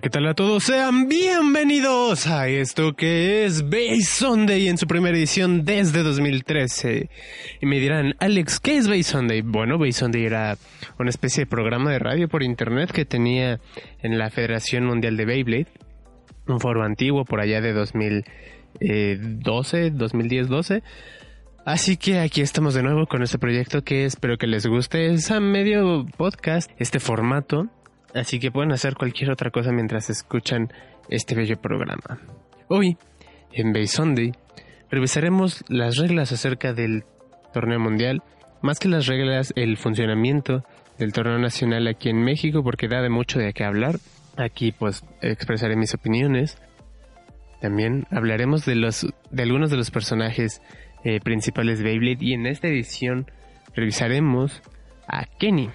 ¿Qué tal a todos? Sean bienvenidos a esto que es Base Sunday en su primera edición desde 2013. Y me dirán, Alex, ¿qué es Base Sunday? Bueno, Base Sunday era una especie de programa de radio por internet que tenía en la Federación Mundial de Beyblade, un foro antiguo por allá de 2012, 2010-12. Así que aquí estamos de nuevo con este proyecto que espero que les guste. Es a medio podcast, este formato Así que pueden hacer cualquier otra cosa mientras escuchan este bello programa. Hoy, en Bay Sunday, revisaremos las reglas acerca del torneo mundial, más que las reglas, el funcionamiento del torneo nacional aquí en México, porque da de mucho de qué hablar. Aquí pues expresaré mis opiniones. También hablaremos de los de algunos de los personajes eh, principales de Beyblade y en esta edición revisaremos a Kenny,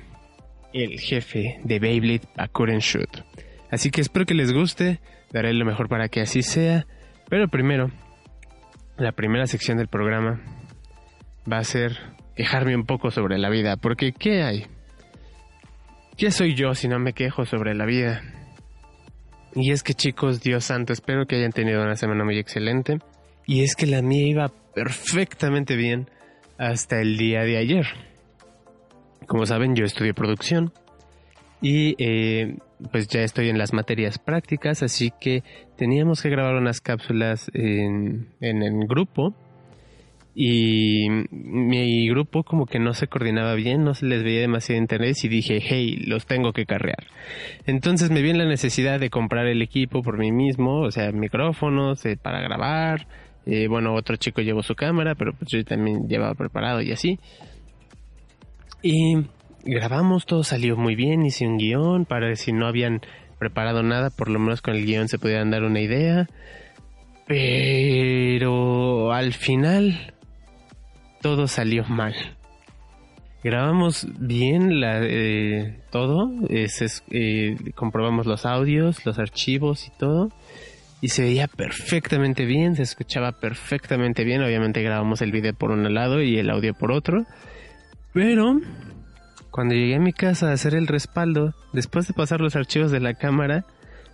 el jefe de Beyblade Bakuren Shoot. Así que espero que les guste, daré lo mejor para que así sea, pero primero, la primera sección del programa va a ser quejarme un poco sobre la vida, porque ¿qué hay? ¿Qué soy yo si no me quejo sobre la vida? Y es que chicos, Dios santo, espero que hayan tenido una semana muy excelente. Y es que la mía iba perfectamente bien hasta el día de ayer. Como saben, yo estudio producción y eh, pues ya estoy en las materias prácticas, así que teníamos que grabar unas cápsulas en, en el grupo y mi grupo como que no se coordinaba bien, no se les veía demasiado interés y dije, hey, los tengo que carrear. Entonces me vi en la necesidad de comprar el equipo por mí mismo, o sea, micrófonos eh, para grabar, eh, bueno, otro chico llevó su cámara, pero pues yo también llevaba preparado y así. Y grabamos, todo salió muy bien, hice un guion para si no habían preparado nada, por lo menos con el guion se pudieran dar una idea. Pero al final todo salió mal. Grabamos bien la, eh, todo, eh, comprobamos los audios, los archivos y todo. Y se veía perfectamente bien, se escuchaba perfectamente bien. Obviamente grabamos el video por un lado y el audio por otro. Pero cuando llegué a mi casa a hacer el respaldo, después de pasar los archivos de la cámara,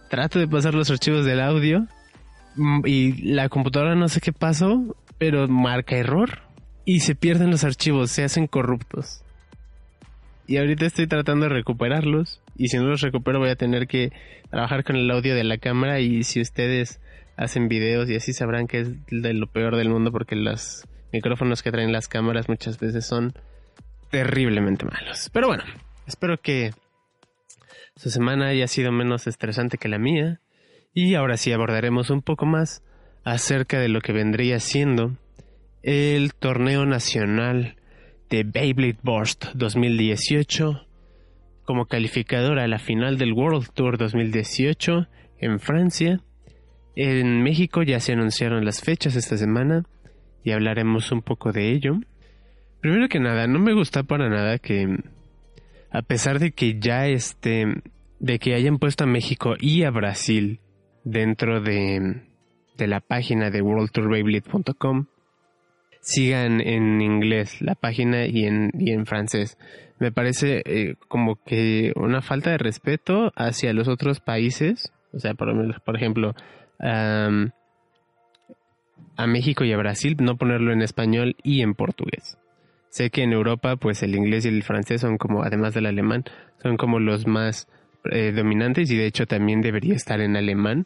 trato de pasar los archivos del audio mm, y la computadora no sé qué pasó, pero marca error y se pierden los archivos, se hacen corruptos. Y ahorita estoy tratando de recuperarlos y si no los recupero voy a tener que trabajar con el audio de la cámara y si ustedes hacen videos y así sabrán que es de lo peor del mundo porque los micrófonos que traen las cámaras muchas veces son terriblemente malos. Pero bueno, espero que su semana haya sido menos estresante que la mía. Y ahora sí abordaremos un poco más acerca de lo que vendría siendo el torneo nacional de Beyblade Burst 2018 como calificadora a la final del World Tour 2018 en Francia. En México ya se anunciaron las fechas esta semana y hablaremos un poco de ello. Primero que nada, no me gusta para nada que, a pesar de que ya este, de que hayan puesto a México y a Brasil dentro de, de la página de worldtourbeyblade.com, sigan en inglés la página y en, y en francés. Me parece eh, como que una falta de respeto hacia los otros países, o sea, por, por ejemplo, a México y a Brasil, no ponerlo en español y en portugués. Sé que en Europa, pues el inglés y el francés son como, además del alemán, son como los más eh, dominantes y de hecho también debería estar en alemán,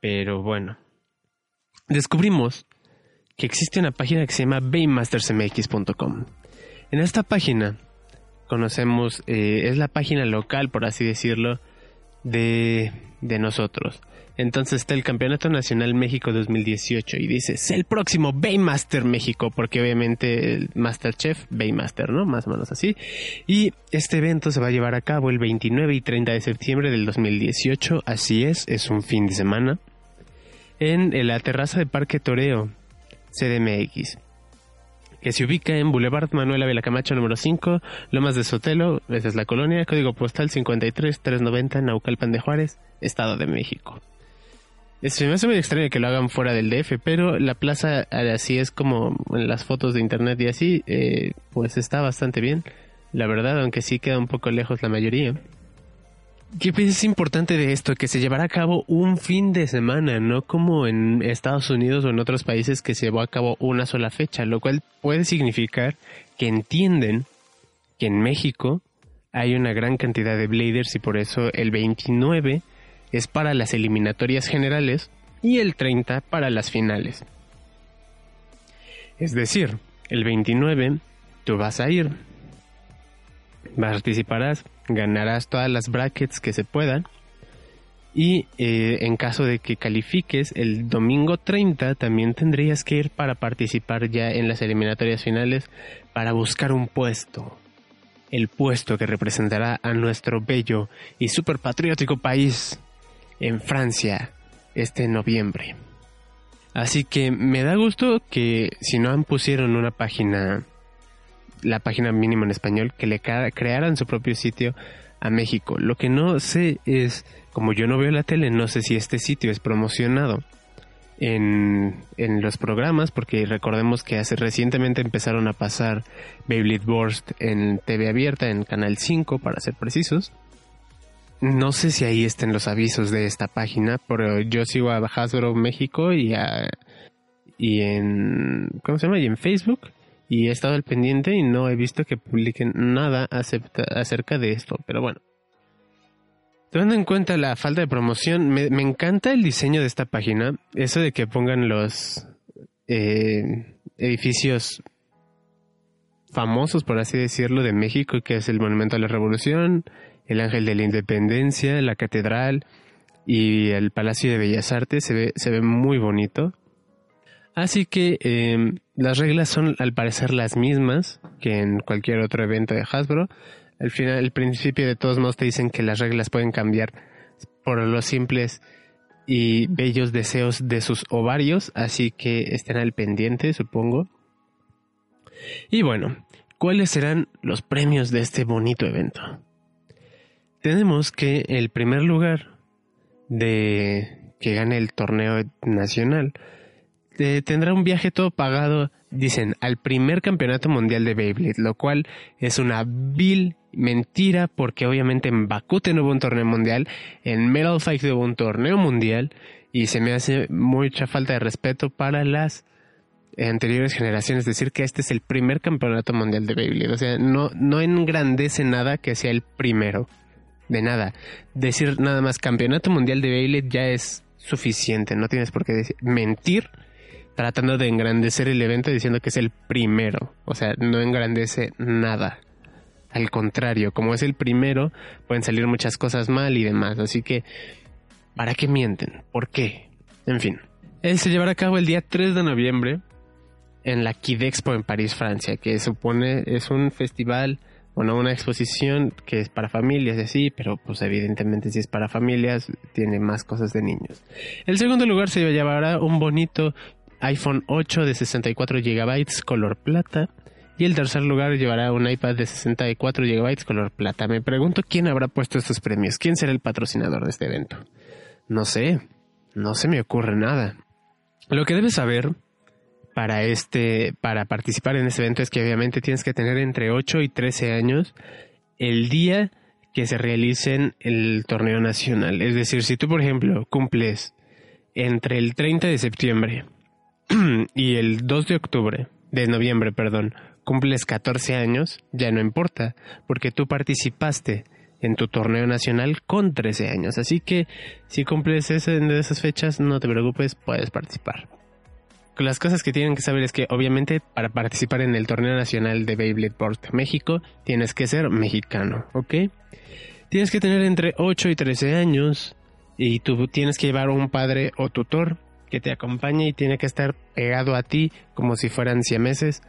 pero bueno. Descubrimos que existe una página que se llama baymastersmx.com. En esta página conocemos, eh, es la página local, por así decirlo, de, de nosotros. Entonces está el Campeonato Nacional México 2018 y dice, es el próximo Baymaster México, porque obviamente el Masterchef, Baymaster, ¿no? Más o menos así. Y este evento se va a llevar a cabo el 29 y 30 de septiembre del 2018, así es, es un fin de semana, en la terraza de Parque Toreo, CDMX que se ubica en Boulevard Manuel Ávila Camacho número 5, Lomas de Sotelo, esa es la colonia, código postal 53390, Naucalpan de Juárez, Estado de México. Se me hace muy extraño que lo hagan fuera del DF, pero la plaza así es como en las fotos de internet y así, eh, pues está bastante bien. La verdad, aunque sí queda un poco lejos la mayoría. ¿Qué es importante de esto? Que se llevará a cabo un fin de semana, no como en Estados Unidos o en otros países que se llevó a cabo una sola fecha, lo cual puede significar que entienden que en México hay una gran cantidad de bladers y por eso el 29 es para las eliminatorias generales y el 30 para las finales. Es decir, el 29 tú vas a ir, participarás, ganarás todas las brackets que se puedan y eh, en caso de que califiques el domingo 30 también tendrías que ir para participar ya en las eliminatorias finales para buscar un puesto. El puesto que representará a nuestro bello y super patriótico país en Francia este noviembre. Así que me da gusto que si no han pusieron una página, la página mínima en español, que le crearan su propio sitio a México. Lo que no sé es, como yo no veo la tele, no sé si este sitio es promocionado en, en los programas, porque recordemos que hace recientemente empezaron a pasar Beyblade Burst en TV abierta, en Canal 5 para ser precisos. No sé si ahí estén los avisos de esta página, pero yo sigo a Hasbro México y a, y en ¿cómo se llama? y en Facebook y he estado al pendiente y no he visto que publiquen nada acerca de esto, pero bueno. Teniendo en cuenta la falta de promoción, me, encanta el diseño de esta página, eso de que pongan los eh, edificios famosos, por así decirlo, de México, que es el Monumento a la Revolución, el Ángel de la Independencia, la Catedral y el Palacio de Bellas Artes. Se ve, se ve muy bonito. Así que em, las reglas son al parecer las mismas que en cualquier otro evento de Hasbro. Al final, el principio de todos modos te dicen que las reglas pueden cambiar por los simples y bellos deseos de sus ovarios, así que estén al pendiente, supongo. Y bueno, ¿cuáles serán los premios de este bonito evento? tenemos que el primer lugar de que gane el torneo nacional eh, tendrá un viaje todo pagado, dicen, al primer campeonato mundial de Beyblade, lo cual es una vil mentira porque obviamente en Bakuten hubo un torneo mundial, en Metal Fight hubo un torneo mundial y se me hace mucha falta de respeto para las anteriores generaciones decir que este es el primer campeonato mundial de Beyblade, o sea, no, no engrandece nada que sea el primero de nada. Decir nada más campeonato mundial de Beyblade ya es suficiente, no tienes por qué decir, mentir tratando de engrandecer el evento diciendo que es el primero, o sea, no engrandece nada. Al contrario, como es el primero, pueden salir muchas cosas mal y demás, así que ¿para qué mienten? ¿Por qué? En fin. Él se llevará a cabo el día 3 de noviembre en la Kidexpo en París, Francia, que supone es un festival bueno, una exposición que es para familias y así, pero pues evidentemente si es para familias tiene más cosas de niños. El segundo lugar se llevará un bonito iPhone 8 de 64 GB color plata. Y el tercer lugar llevará un iPad de 64 GB color plata. Me pregunto quién habrá puesto estos premios. ¿Quién será el patrocinador de este evento? No sé. No se me ocurre nada. Lo que debes saber para este, para participar en este evento es que obviamente tienes que tener entre 8 y 13 años el día que se realicen el torneo nacional. Es decir, si tú, por ejemplo, cumples entre el 30 de septiembre y el 2 de octubre, de noviembre, perdón, cumples 14 años, ya no importa, porque tú participaste en tu torneo nacional con 13 años. Así que si cumples esas fechas, no te preocupes, puedes participar las cosas que tienen que saber es que obviamente para participar en el torneo nacional de Beyblade México tienes que ser mexicano, ¿ok? Tienes que tener entre 8 y 13 años y tú tienes que llevar un padre o tutor que te acompañe y tiene que estar pegado a ti como si fueran meses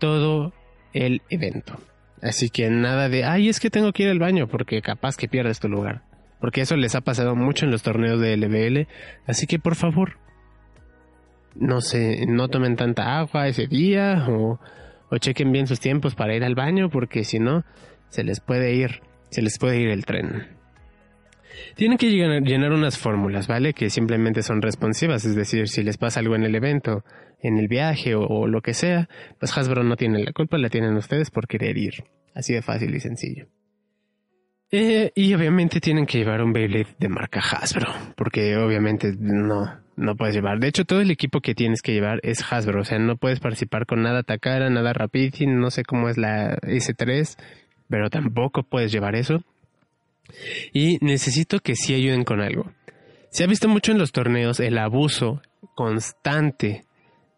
todo el evento. Así que nada de, ay, es que tengo que ir al baño porque capaz que pierdes tu lugar. Porque eso les ha pasado mucho en los torneos de LBL. Así que por favor, no se, no tomen tanta agua ese día o, o chequen bien sus tiempos para ir al baño porque si no, se les puede ir, se les puede ir el tren. Tienen que llenar unas fórmulas, ¿vale? Que simplemente son responsivas, es decir, si les pasa algo en el evento, en el viaje o, lo que sea, pues Hasbro no tiene la culpa, la tienen ustedes por querer ir. Así de fácil y sencillo. Eh, y obviamente tienen que llevar un Beyblade de marca Hasbro, porque obviamente no, no puedes llevar. De hecho, todo el equipo que tienes que llevar es Hasbro, o sea, no puedes participar con nada Takara, nada Rapidity, no sé cómo es la S3, pero tampoco puedes llevar eso. Y necesito que sí ayuden con algo. Se ha visto mucho en los torneos el abuso constante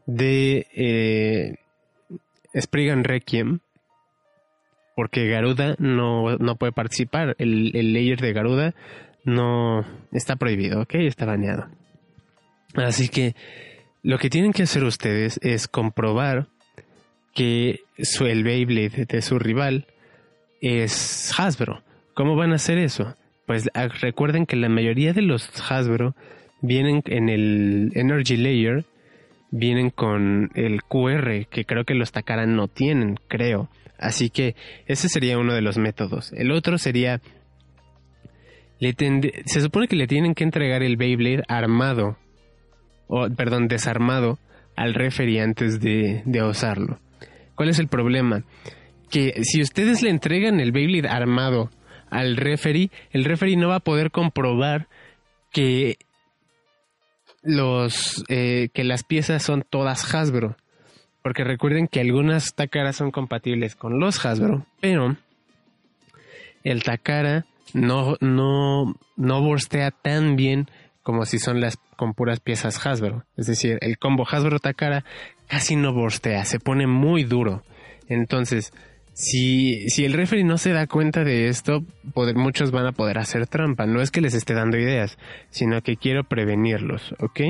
de eh, Spriggan Requiem porque Garuda no, no puede participar. El, el, layer de Garuda no está prohibido, ¿ok? Está baneado. Así que lo que tienen que hacer ustedes es comprobar que su, el Beyblade de su rival es Hasbro. ¿Cómo van a hacer eso? Pues ah, recuerden que la mayoría de los Hasbro vienen en el Energy Layer, vienen con el QR, que creo que los Takara no tienen, creo. Así que ese sería uno de los métodos. El otro sería... se supone que le tienen que entregar el Beyblade armado, o perdón, desarmado al referee antes de, de usarlo. ¿Cuál es el problema? Que si ustedes le entregan el Beyblade armado al referee, el referee no va a poder comprobar que los eh, que las piezas son todas Hasbro. Porque recuerden que algunas Takara son compatibles con los Hasbro, pero el Takara no, no, no borstea tan bien como si son las con puras piezas Hasbro. Es decir, el combo Hasbro Takara casi no borstea, se pone muy duro. Entonces, si, si el referee no se da cuenta de esto, muchos van a poder hacer trampa. No es que les esté dando ideas, sino que quiero prevenirlos, ¿ok?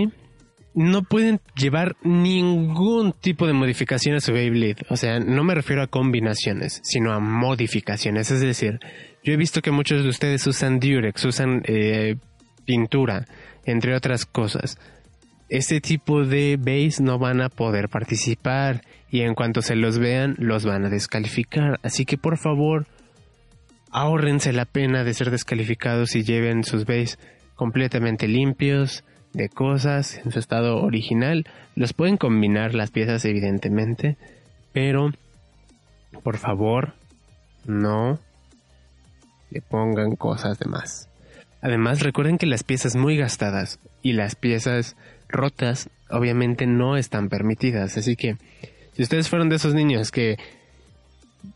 no pueden llevar ningún tipo de modificación a su Beyblade. O sea, no me refiero a combinaciones, sino a modificaciones. Es decir, yo he visto que muchos de ustedes usan Durex, usan eh, pintura, entre otras cosas. Este tipo de base no van a poder participar y en cuanto se los vean los van a descalificar. Así que por favor, ahórrense la pena de ser descalificados y lleven sus base completamente limpios, de cosas en su estado original. Los pueden combinar las piezas evidentemente, pero por favor no le pongan cosas de más. Además recuerden que las piezas muy gastadas y las piezas rotas obviamente no están permitidas, así que si ustedes fueron de esos niños que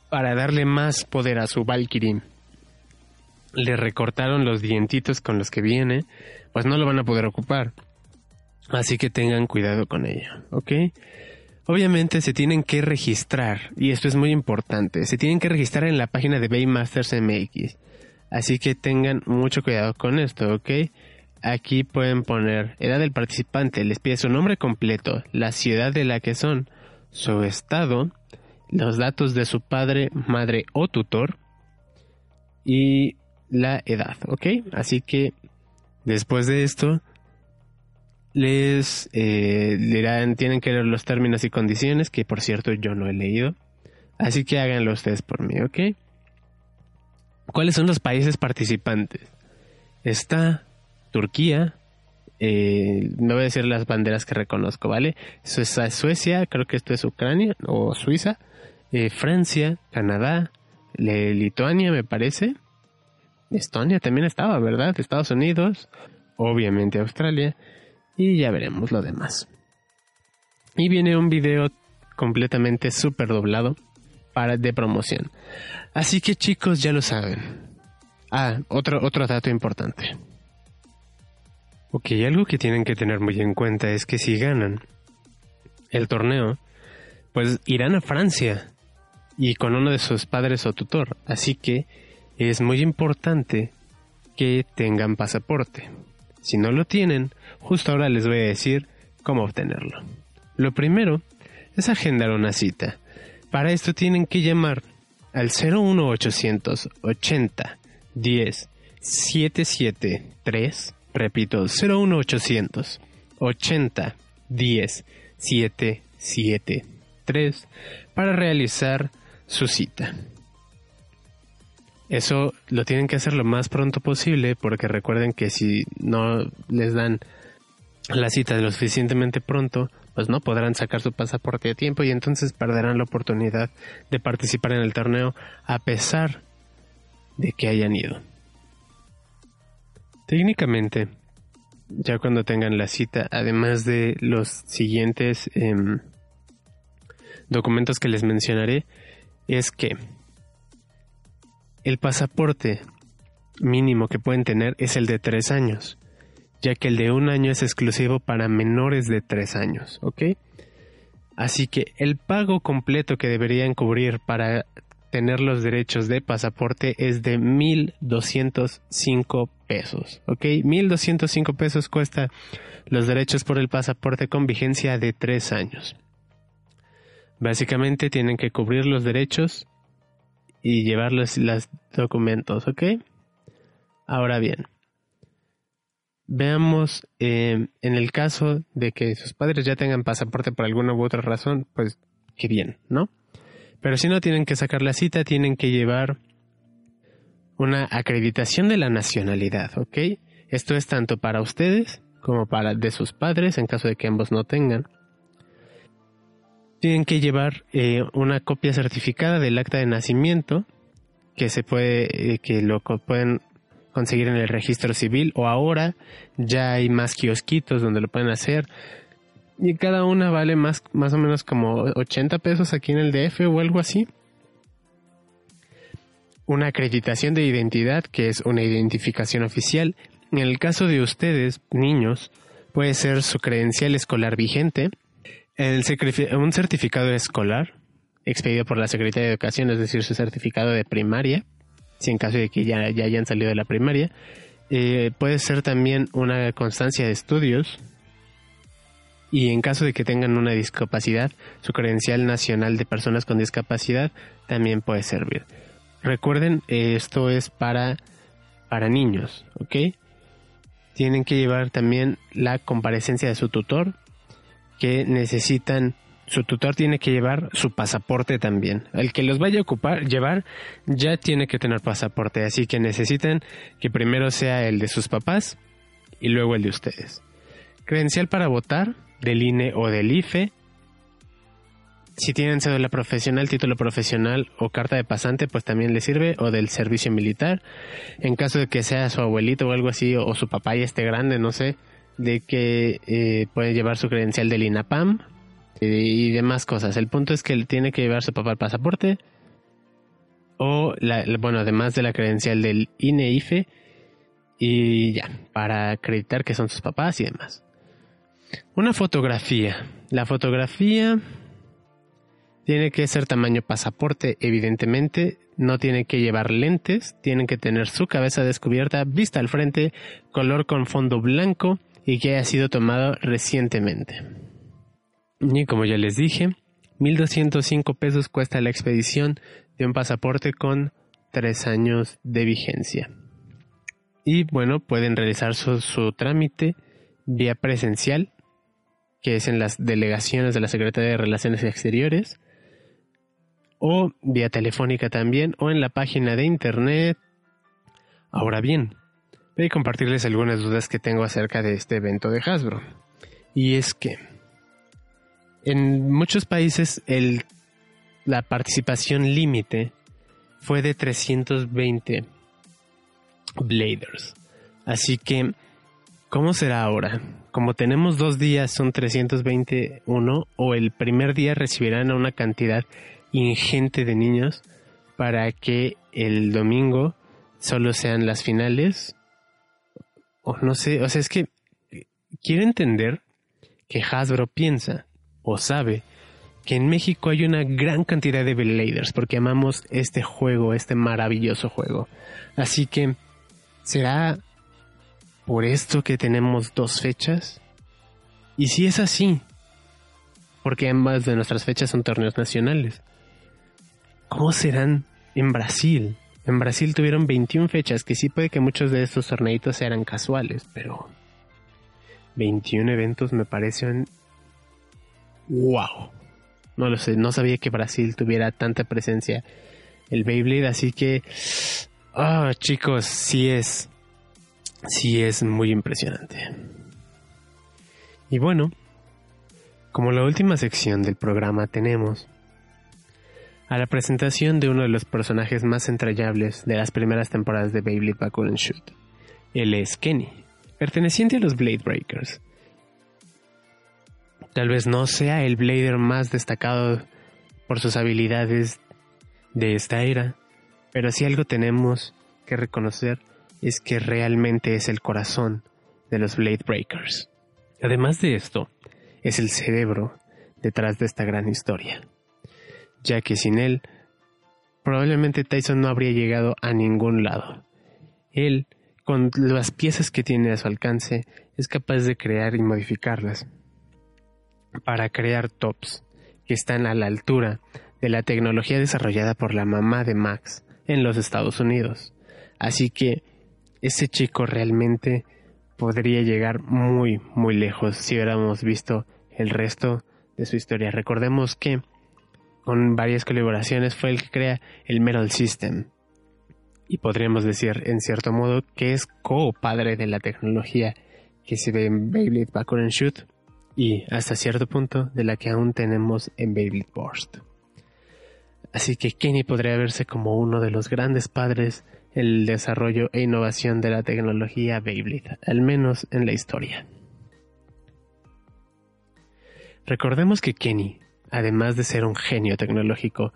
para darle más poder a su Valkyrie le recortaron los dientitos con los que viene, pues no lo van a poder ocupar. Así que tengan cuidado con ello, ¿ok? Obviamente se tienen que registrar, y esto es muy importante, se tienen que registrar en la página de Baymasters MX. Así que tengan mucho cuidado con esto, ¿ok? Aquí pueden poner edad del participante, les pide su nombre completo, la ciudad de la que son, su estado, los datos de su padre, madre o tutor y la edad, ¿ok? Así que Después de esto, les eh, dirán, tienen que leer los términos y condiciones, que por cierto yo no he leído. Así que háganlo ustedes por mí, ¿ok? ¿Cuáles son los países participantes? Está Turquía, eh, no voy a decir las banderas que reconozco, ¿vale? Suecia, creo que esto es Ucrania o Suiza, eh, Francia, Canadá, Lituania me parece, Estonia también estaba, ¿verdad? Estados Unidos, obviamente Australia, y ya veremos lo demás. Y viene un video completamente súper doblado para de promoción. Así que chicos, ya lo saben. Ah, otro, otro dato importante. Ok, algo que tienen que tener muy en cuenta es que si ganan el torneo, pues irán a Francia y con uno de sus padres o tutor. Así que es muy importante que tengan pasaporte. Si no lo tienen, justo ahora les voy a decir cómo obtenerlo. Lo primero es agendar una cita. Para esto tienen que llamar al 01800 80 10 773, repito, 01800 80 10 773 para realizar su cita. Eso lo tienen que hacer lo más pronto posible porque recuerden que si no les dan la cita lo suficientemente pronto, pues no podrán sacar su pasaporte a tiempo y entonces perderán la oportunidad de participar en el torneo a pesar de que hayan ido. Técnicamente, ya cuando tengan la cita, además de los siguientes em, documentos que les mencionaré, es que el pasaporte mínimo que pueden tener es el de tres años, ya que el de un año es exclusivo para menores de tres años, ¿ok? Así que el pago completo que deberían cubrir para tener los derechos de pasaporte es de 1.205 pesos, ¿ok? 1.205 pesos cuesta los derechos por el pasaporte con vigencia de tres años. Básicamente tienen que cubrir los derechos y llevar los, documentos, ¿ok? Ahora bien, veamos eh, en el caso de que sus padres ya tengan pasaporte por alguna u otra razón, pues qué bien, ¿no? Pero si no tienen que sacar la cita, tienen que llevar una acreditación de la nacionalidad, ¿ok? Esto es tanto para ustedes como para de sus padres en caso de que ambos no tengan tienen que llevar eh, una copia certificada del acta de nacimiento que se puede eh, que lo pueden conseguir en el registro civil o ahora ya hay más kiosquitos donde lo pueden hacer y cada una vale más más o menos como 80 pesos aquí en el DF o algo así una acreditación de identidad que es una identificación oficial en el caso de ustedes niños puede ser su credencial escolar vigente un certificado escolar expedido por la Secretaría de Educación, es decir, su certificado de primaria, si en caso de que ya, hayan salido de la primaria. Eh, puede ser también una constancia de estudios y en caso de que tengan una discapacidad, su credencial nacional de personas con discapacidad también puede servir. Recuerden, esto es para, para niños, ¿ok? Tienen que llevar también la comparecencia de su tutor que necesitan su tutor tiene que llevar su pasaporte también. El que los vaya a ocupar, llevar, ya tiene que tener pasaporte. Así que necesitan que primero sea el de sus papás y luego el de ustedes. Credencial para votar del INE o del IFE. Si tienen cédula profesional, título profesional o carta de pasante, pues también les sirve, o del servicio militar. En caso de que sea su abuelito o algo así, o, su papá y esté grande, no sé, de que eh, puede llevar su credencial del INAPAM y demás cosas. El punto es que él tiene que llevar su papá el pasaporte o, la, bueno, además de la credencial del INEIFE y ya, para acreditar que son sus papás y demás. Una fotografía. La fotografía tiene que ser tamaño pasaporte, evidentemente. No tiene que llevar lentes, tienen que tener su cabeza descubierta, vista al frente, color con fondo blanco y que haya sido tomado recientemente. Y como ya les dije, 1.205 pesos cuesta la expedición de un pasaporte con 3 años de vigencia. Y bueno, pueden realizar su, su trámite vía presencial, que es en las delegaciones de la Secretaría de Relaciones Exteriores, o vía telefónica también, o en la página de internet. Ahora bien, voy a compartirles algunas dudas que tengo acerca de este evento de Hasbro. Y es que en muchos países el, la participación límite fue de 320 Bladers. Así que, ¿cómo será ahora? Como tenemos dos días, son 321, o el primer día recibirán una cantidad ingente de niños para que el domingo solo sean las finales o no sé, o sea, es que quiero entender que Hasbro piensa o sabe que en México hay una gran cantidad de Bladers porque amamos este juego, este maravilloso juego. Así que será por esto que tenemos dos fechas? Y si es así, porque ambas de nuestras fechas son torneos nacionales, ¿cómo serán en Brasil? En Brasil tuvieron 21 fechas, que sí puede que muchos de estos torneitos eran casuales, pero 21 eventos me parecen wow. No lo sé, no sabía que Brasil tuviera tanta presencia el Beyblade, así que ah, chicos, sí es sí es muy impresionante. Y bueno, como la última sección del programa tenemos a la presentación de uno de los personajes más entrañables de las primeras temporadas de Beyblade Backwood and Shoot. Él es Kenny, perteneciente a los Blade Breakers. Tal vez no sea el Blader más destacado por sus habilidades de esta era, pero si algo tenemos que reconocer es que realmente es el corazón de los Blade Breakers. Además de esto, es el cerebro detrás de esta gran historia ya que sin él probablemente Tyson no habría llegado a ningún lado. Él, con las piezas que tiene a su alcance, es capaz de crear y modificarlas para crear tops que están a la altura de la tecnología desarrollada por la mamá de Max en los Estados Unidos. Así que ese chico realmente podría llegar muy, muy lejos si hubiéramos visto el resto de su historia. Recordemos que con varias colaboraciones, fue el que crea el Metal System. Y podríamos decir, en cierto modo, que es co-padre de la tecnología que se ve en Beyblade Backward and Shoot y hasta cierto punto de la que aún tenemos en Beyblade Burst. Así que Kenny podría verse como uno de los grandes padres el desarrollo e innovación de la tecnología Beyblade, al menos en la historia. Recordemos que Kenny además de ser un genio tecnológico,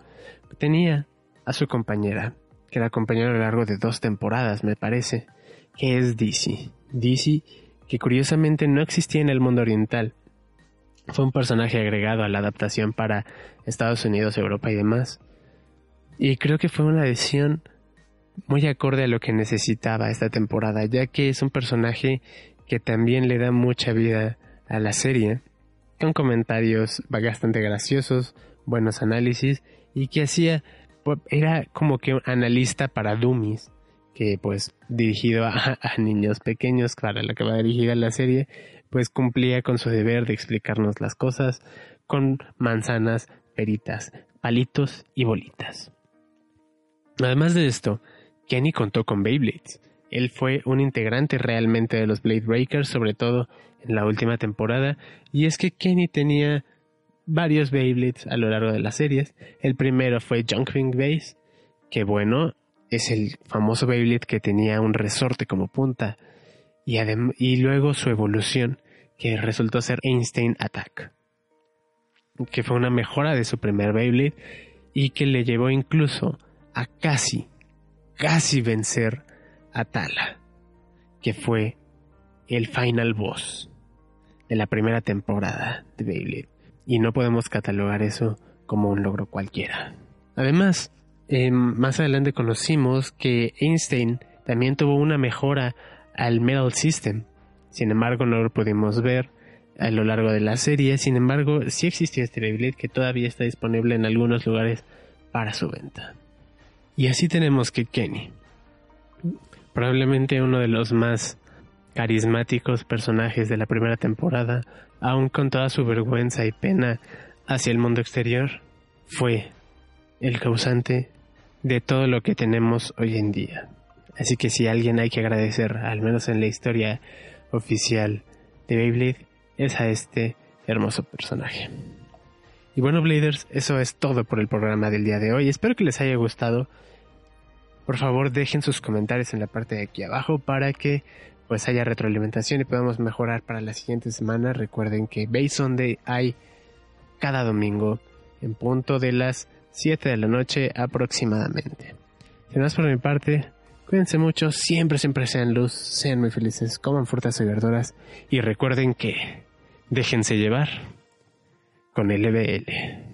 tenía a su compañera, que la acompañó a lo largo de dos temporadas, me parece, que es Dizzy. Dizzy, que curiosamente no existía en el mundo oriental. Fue un personaje agregado a la adaptación para Estados Unidos, Europa y demás. Y creo que fue una decisión muy acorde a lo que necesitaba esta temporada, ya que es un personaje que también le da mucha vida a la serie con comentarios bastante graciosos, buenos análisis y que hacía pues, era como que un analista para dummies que pues dirigido a, niños pequeños para lo que va dirigida la serie pues cumplía con su deber de explicarnos las cosas con manzanas, peritas, palitos y bolitas. Además de esto, Kenny contó con Beyblades. Él fue un integrante realmente de los Blade Breakers, sobre todo en la última temporada, y es que Kenny tenía varios Beyblades a lo largo de las series. El primero fue Junkling Base, que bueno, es el famoso Beyblade que tenía un resorte como punta, y, y luego su evolución, que resultó ser Einstein Attack, que fue una mejora de su primer Beyblade y que le llevó incluso a casi, casi vencer a Tala, que fue el final boss de la primera temporada de Beyblade. Y no podemos catalogar eso como un logro cualquiera. Además, em, más adelante conocimos que Einstein también tuvo una mejora al Metal System. Sin embargo, no lo pudimos ver a lo largo de la serie. Sin embargo, sí existía este Beyblade que todavía está disponible en algunos lugares para su venta. Y así tenemos que Kenny, probablemente uno de los más carismáticos personajes de la primera temporada, aun con toda su vergüenza y pena hacia el mundo exterior, fue el causante de todo lo que tenemos hoy en día. Así que si alguien hay que agradecer, al menos en la historia oficial de Beyblade, es a este hermoso personaje. Y bueno, Bladers, eso es todo por el programa del día de hoy. Espero que les haya gustado. Por favor, dejen sus comentarios en la parte de aquí abajo para que pues haya retroalimentación y podamos mejorar para la siguiente semana. Recuerden que Base Sunday hay cada domingo en punto de las 7 de la noche aproximadamente. Sin más por mi parte, cuídense mucho, siempre, siempre sean luz, sean muy felices, coman frutas y verduras y recuerden que déjense llevar con LBL.